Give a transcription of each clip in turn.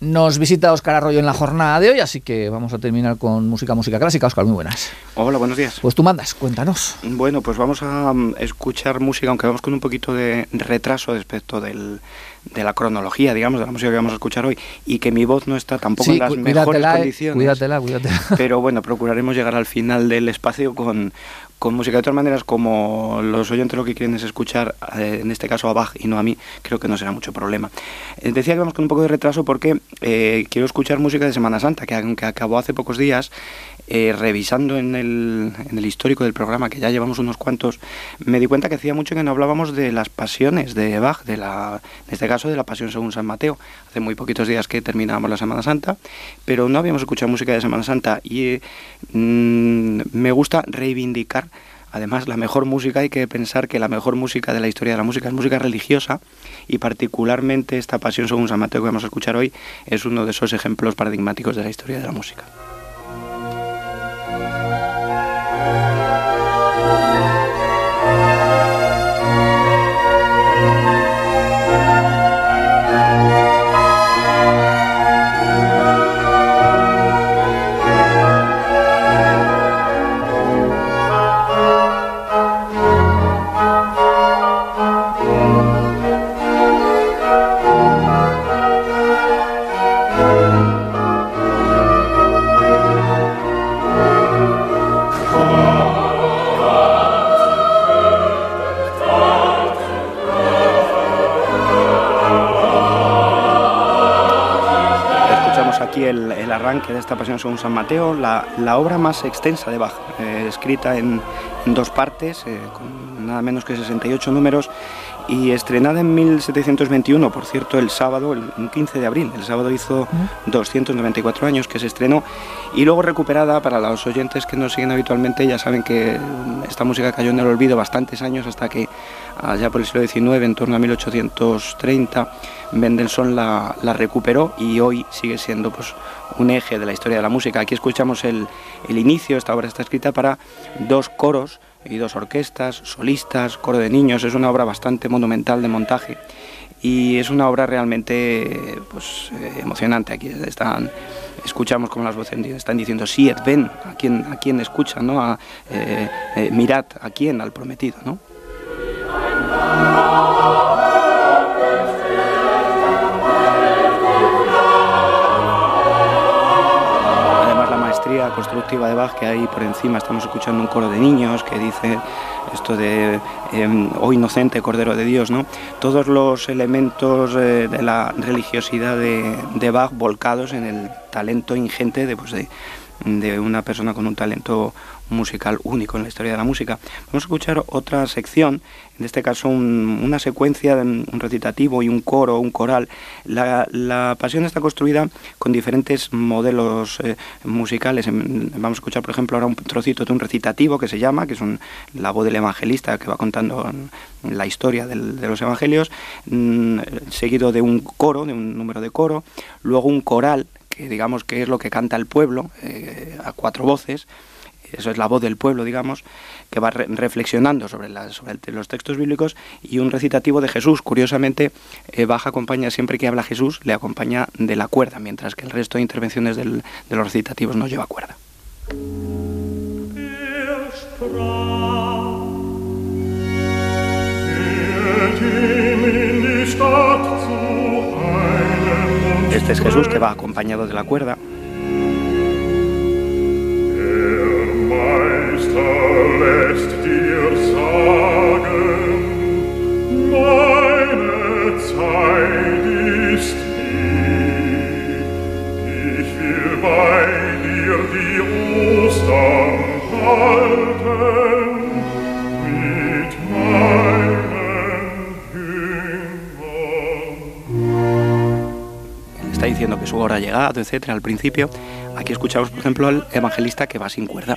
Nos visita Óscar Arroyo en la jornada de hoy, así que vamos a terminar con música, música clásica. Óscar, muy buenas. Hola, buenos días. Pues tú mandas, cuéntanos. Bueno, pues vamos a um, escuchar música, aunque vamos con un poquito de retraso respecto del, de la cronología, digamos, de la música que vamos a escuchar hoy, y que mi voz no está tampoco en las mejores eh, condiciones. Cuídatela, cuídatela. Pero bueno, procuraremos llegar al final del espacio con, con música. De todas maneras, como los oyentes lo que quieren es escuchar, eh, en este caso a Bach y no a mí, creo que no será mucho problema. Eh, decía que vamos con un poco de retraso porque eh, quiero escuchar música de Semana Santa, que aunque acabó hace pocos días, revisando en el, histórico del programa, que ya llevamos unos cuantos, me di cuenta que hacía mucho que no hablábamos de las pasiones de Bach, de la, en este caso de la pasión según San Mateo. Hace muy poquitos días que terminábamos la Semana Santa, pero no habíamos escuchado música de Semana Santa y mm, me gusta reivindicar Además, la mejor música, hay que pensar que la mejor música de la historia de la música es música religiosa y particularmente esta pasión según San Mateo que vamos a escuchar hoy es uno de esos ejemplos paradigmáticos de la historia de la música. Esta pasión según San Mateo, la, la obra más extensa de Bach, eh, escrita en, en, dos partes, eh, con nada menos que 68 números, y estrenada en 1721, por cierto, el sábado, el 15 de abril. El sábado hizo 294 años que se estrenó, y luego recuperada para los oyentes que nos siguen habitualmente, ya saben que esta música cayó en el olvido bastantes años hasta que allá por el siglo XIX, en torno a 1830, Mendelssohn la, recuperó y hoy sigue siendo pues, un eje de la historia de la música. Aquí escuchamos el, el inicio, esta obra está escrita para dos coros y dos orquestas, solistas, coro de niños, es una obra bastante monumental de montaje y es una obra realmente pues, eh, emocionante. Aquí están, escuchamos como las voces están diciendo, sí, ven, a quien, a quien escucha, ¿no? A, eh, eh, mirad a quién, al prometido. ¿no? Constructiva de Bach que ahí por encima estamos escuchando un coro de niños que dice esto de em, oh inocente Cordero de Dios, ¿no? Todos los elementos eh, de la religiosidad de, de, Bach volcados en el talento ingente de, pues de, de una persona con un talento musical único en la historia de la música. Vamos a escuchar otra sección, en este caso una secuencia, un recitativo y un coro, un coral. La, pasión está construida con diferentes modelos eh, musicales. Vamos a escuchar, por ejemplo, ahora un trocito de un recitativo que se llama, que es la voz del evangelista que va contando la historia de los evangelios, mm, seguido de un coro, de un número de coro, luego un coral, que digamos que es lo que canta el pueblo, eh, a cuatro voces, eso es la voz del pueblo, digamos, que va reflexionando sobre, los textos bíblicos y un recitativo de Jesús. Curiosamente, eh, Baja acompaña, siempre que habla Jesús, le acompaña de la cuerda, mientras que el resto de intervenciones de los recitativos no lleva cuerda. Este es Jesús que va acompañado de la cuerda. Está diciendo que su hora ha llegado, etcétera, al principio. Aquí escuchamos, por ejemplo, al evangelista que va sin cuerda.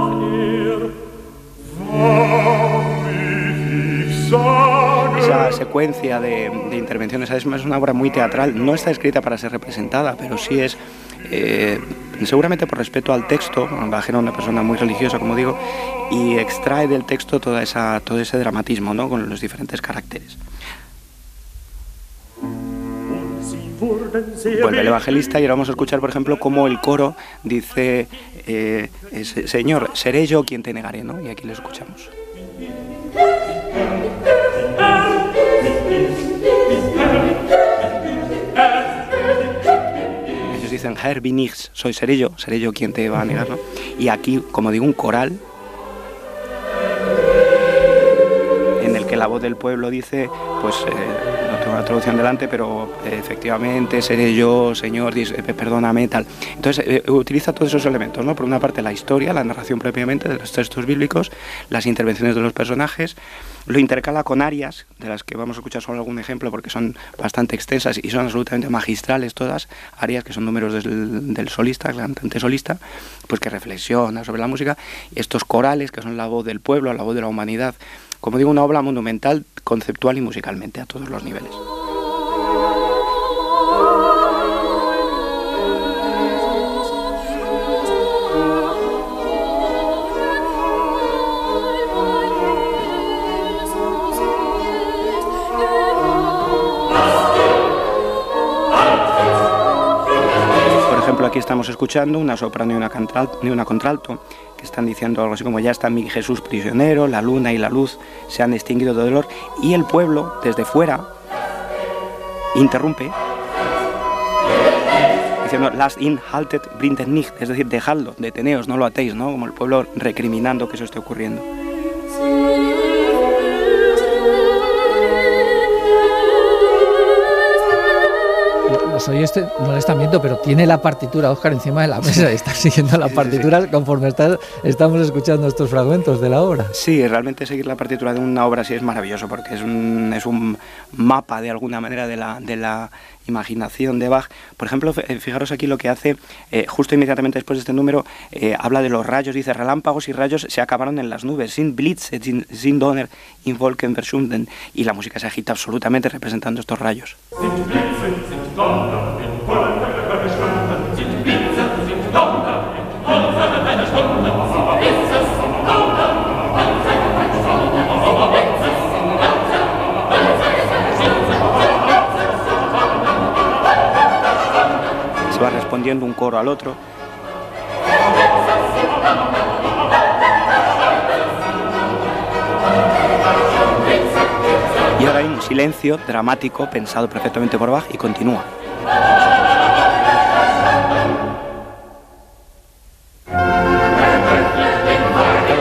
Secuencia de, intervenciones es una obra muy teatral, no está escrita para ser representada, pero sí es, eh, seguramente por respeto al texto, Bach era una persona muy religiosa, como digo, y extrae del texto toda esa, todo ese dramatismo, ¿no? con los diferentes caracteres. Vuelve el evangelista y ahora vamos a escuchar, por ejemplo, cómo el coro dice, eh, Señor, seré yo quien te negaré, ¿no? Y aquí lo escuchamos. Dicen, Herr bin soy seré yo, seré yo quien te va a negar, ¿no? Y aquí, como digo, un coral en el que la voz del pueblo dice, pues... Eh, una traducción delante, pero eh, efectivamente seré yo, Señor, eh, perdóname, tal. Entonces eh, utiliza todos esos elementos, ¿no? Por una parte la historia, la narración propiamente de los textos bíblicos, las intervenciones de los personajes, lo intercala con arias, de las que vamos a escuchar solo algún ejemplo porque son bastante extensas y son absolutamente magistrales todas, arias que son números del, del solista, el cantante solista, pues que reflexiona sobre la música, estos corales que son la voz del pueblo, la voz de la humanidad, como digo, una obra monumental, conceptual y musicalmente a todos los niveles. Aquí estamos escuchando una soprano y una, y una contralto están diciendo algo así como ya está mi Jesús prisionero, la luna y la luz se han extinguido de dolor, y el pueblo desde fuera interrumpe diciendo las inhaltet brindet nicht, es decir, dejadlo, deteneos, no lo atéis, ¿no? Como el pueblo recriminando que eso esté ocurriendo. Los este no le están viendo, pero tiene la partitura, Oscar, encima de la mesa y está siguiendo la partitura conforme estamos escuchando estos fragmentos de la obra. Sí, realmente seguir la partitura de una obra sí es maravilloso porque es un, es un mapa de alguna manera de la, de la imaginación de Bach. Por ejemplo, eh, fijaros aquí lo que hace, eh, justo inmediatamente después de este número, eh, habla de los rayos, dice, relámpagos y rayos se acabaron en las nubes, sin Blitz, sin, sin Donner, in Wolken verschwunden, y la música se agita absolutamente representando estos rayos. Va respondiendo un coro al otro. Y ahora hay un silencio dramático pensado perfectamente por Bach y continúa.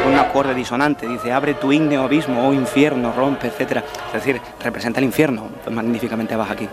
Con un acorde disonante, dice, abre tu ígneo abismo, oh infierno, rompe, etc. Es decir, representa el infierno, magníficamente Bach aquí.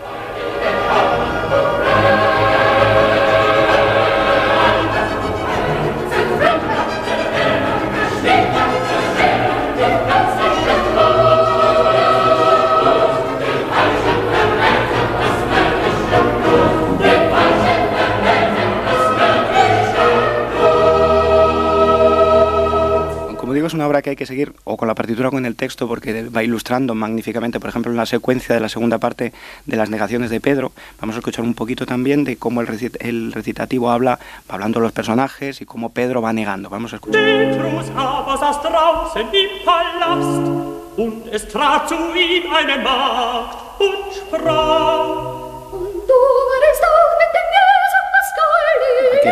Es una obra que hay que seguir o con la partitura o con el texto porque va ilustrando magníficamente, por ejemplo, en la secuencia de la segunda parte de las negaciones de Pedro. Vamos a escuchar un poquito también de cómo el, recitativo habla, hablando de los personajes y cómo Pedro va negando. Vamos a escuchar. Aquí es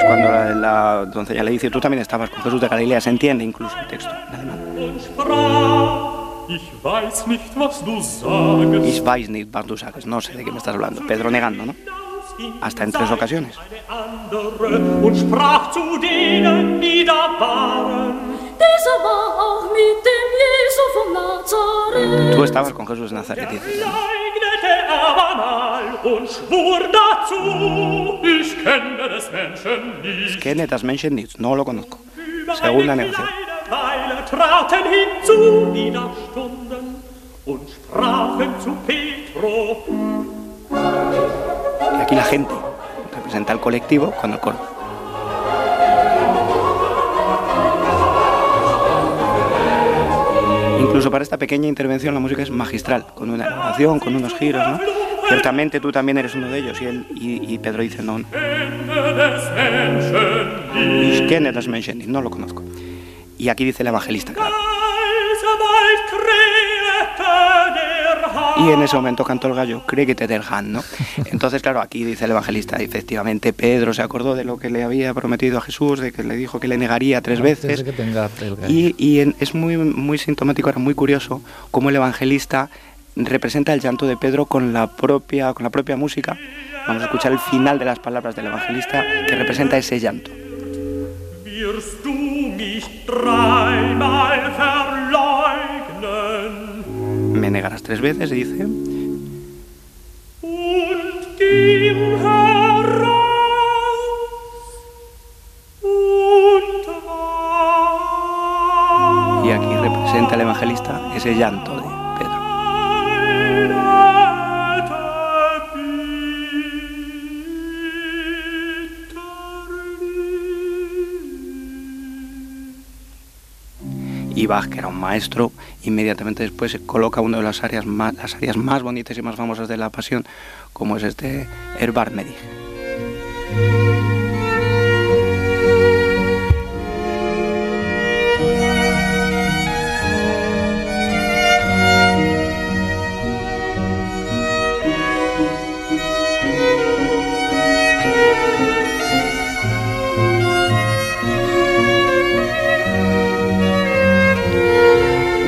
cuando la, doncella le dice, tú también estabas con Jesús de Galilea, se entiende incluso el texto en alemán. Ich weiß nicht, was du sagst. No sé de qué me estás hablando. Pedro negando, ¿no? Hasta en tres ocasiones. Tú estabas con Jesús de Nazaret, dice. Ich kenne das Menschen nicht, no lo conozco. Segunda negación. Y aquí la gente representa al colectivo con el coro. Para esta pequeña intervención la música es magistral, con una elaboración, con unos giros, ¿no? Ciertamente tú también eres uno de ellos. Y, él, y, Pedro dice, no. ¿Quién es No lo conozco. Y aquí dice el evangelista, claro. Y en ese momento cantó el gallo, cree que te dejan, ¿no? Entonces, claro, aquí dice el evangelista, efectivamente, Pedro se acordó de lo que le había prometido a Jesús, de que le dijo que le negaría tres veces. y, y es muy, muy sintomático, era muy curioso, cómo el evangelista representa el llanto de Pedro con la propia, con la propia música. Vamos a escuchar el final de las palabras del evangelista que representa ese llanto. Me negarás tres veces, dice. Y aquí representa el evangelista ese llanto y Bach, que era un maestro, inmediatamente después coloca una de las áreas más, áreas más bonitas y más famosas de la pasión, como es este Herbar Medig.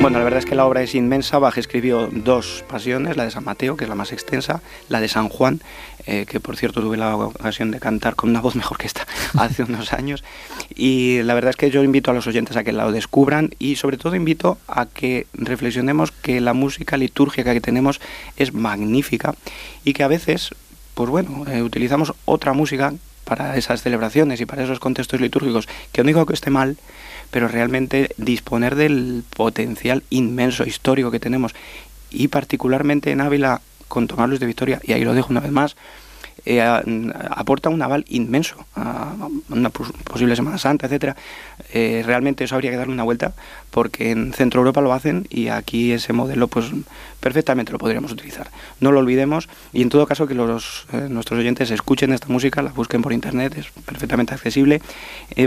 Bueno, la verdad es que la obra es inmensa. Bach escribió dos pasiones, la de San Mateo, que es la más extensa, la de San Juan, eh, que por cierto tuve la ocasión de cantar con una voz mejor que esta hace unos años. Y la verdad es que yo invito a los oyentes a que la descubran y sobre todo invito a que reflexionemos que la música litúrgica que tenemos es magnífica y que a veces, pues bueno, eh, utilizamos otra música para esas celebraciones y para esos contextos litúrgicos, que no digo que esté mal, pero realmente disponer del potencial inmenso histórico que tenemos y particularmente en Ávila con Tomás Luis de Victoria, y ahí lo dejo una vez más, eh, aporta un aval inmenso a una posible Semana Santa, etcétera. Eh, realmente eso habría que darle una vuelta porque en Centro Europa lo hacen y aquí ese modelo pues perfectamente lo podríamos utilizar. No lo olvidemos y en todo caso que eh, nuestros oyentes escuchen esta música, la busquen por internet, es perfectamente accesible.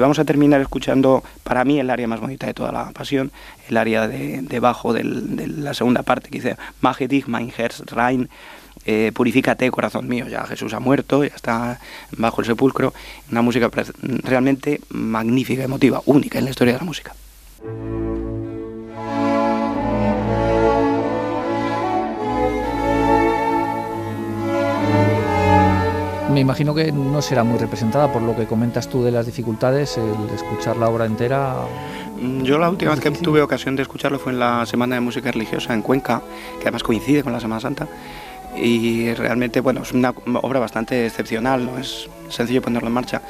vamos a terminar escuchando para mí el área más bonita de toda la pasión, el área de, debajo de la segunda parte que dice Magedig mein Herz rein eh, purifícate corazón mío, ya Jesús ha muerto, ya está bajo el sepulcro, una música realmente magnífica, emotiva, única en la historia de la música. Me imagino que no será muy representada por lo que comentas tú de las dificultades, el escuchar la obra entera. Mm, yo la última vez que tuve ocasión de escucharlo fue en la Semana de Música Religiosa en Cuenca, que además coincide con la Semana Santa, y realmente bueno es una obra bastante excepcional no es sencillo ponerlo en marcha.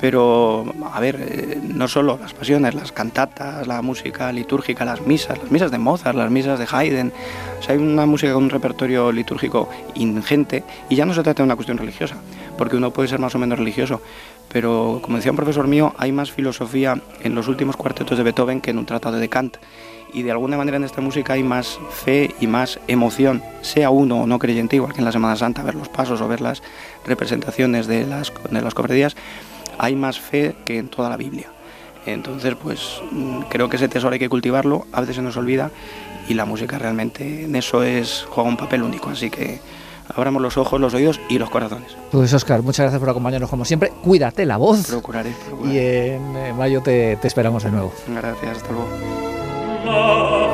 Pero a ver eh, no solo las pasiones las cantatas la música litúrgica las misas las misas de Mozart las misas de Haydn. O sea hay una música con un repertorio litúrgico ingente y ya no se trata de una cuestión religiosa porque uno puede ser más o menos religioso. Pero como decía un profesor mío hay más filosofía en los últimos cuartetos de Beethoven que en un tratado de Kant y de alguna manera en esta música hay más fe y más emoción, sea uno o no creyente, igual que en la Semana Santa, ver los pasos o ver las representaciones de las, de las cofradías, hay más fe que en toda la Biblia. Entonces, pues mm, creo que ese tesoro hay que cultivarlo, a veces se nos olvida y la música realmente en eso es juega un papel único, así que abramos los ojos, los oídos y los corazones. Pues Oscar, muchas gracias por acompañarnos como siempre. Cuídate la voz. Procuraré. Y en mayo te, te esperamos de nuevo. Gracias, hasta luego. alma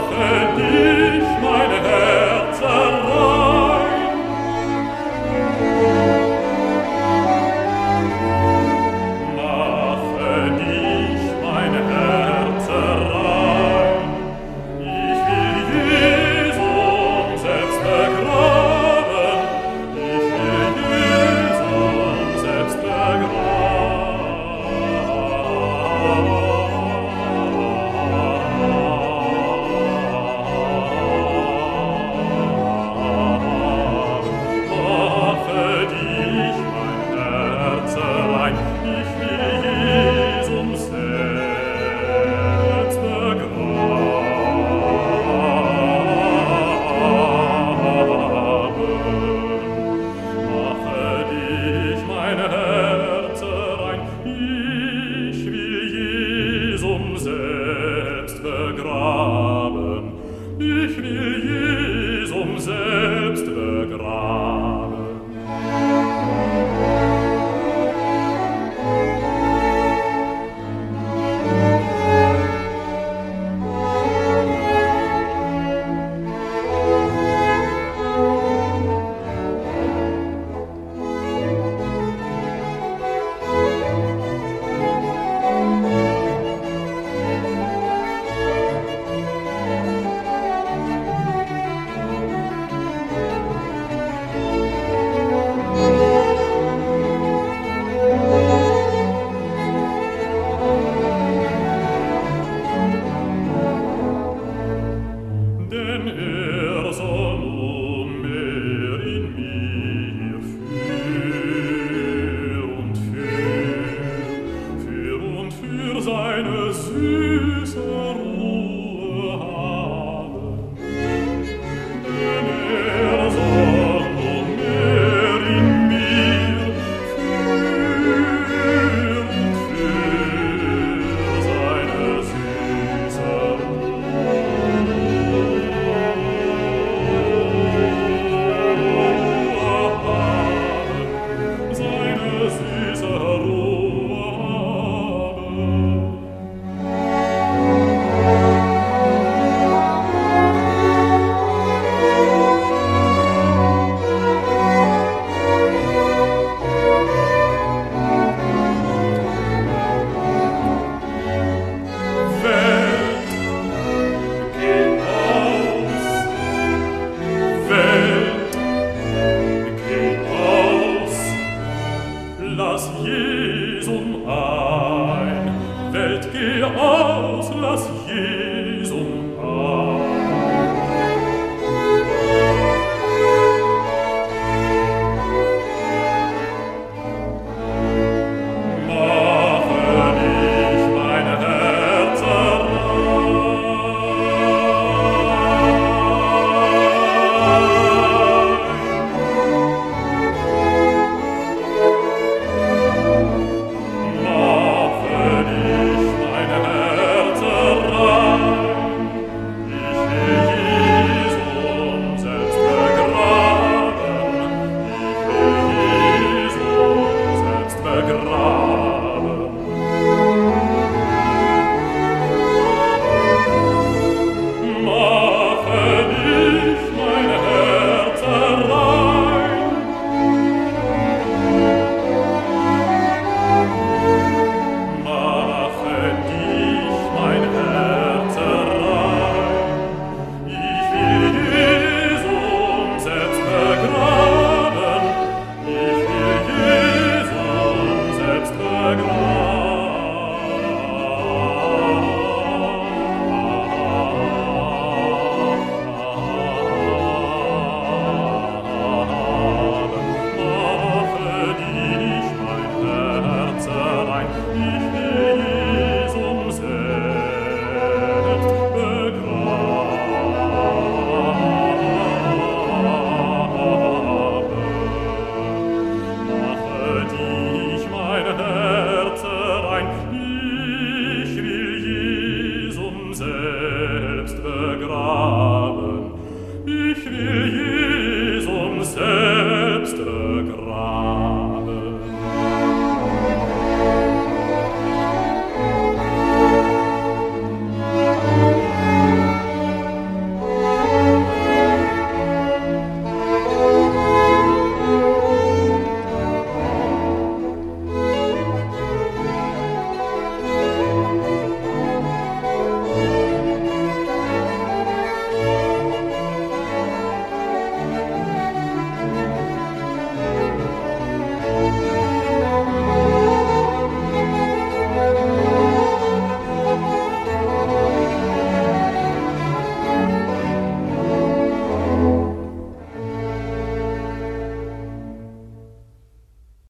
Süßer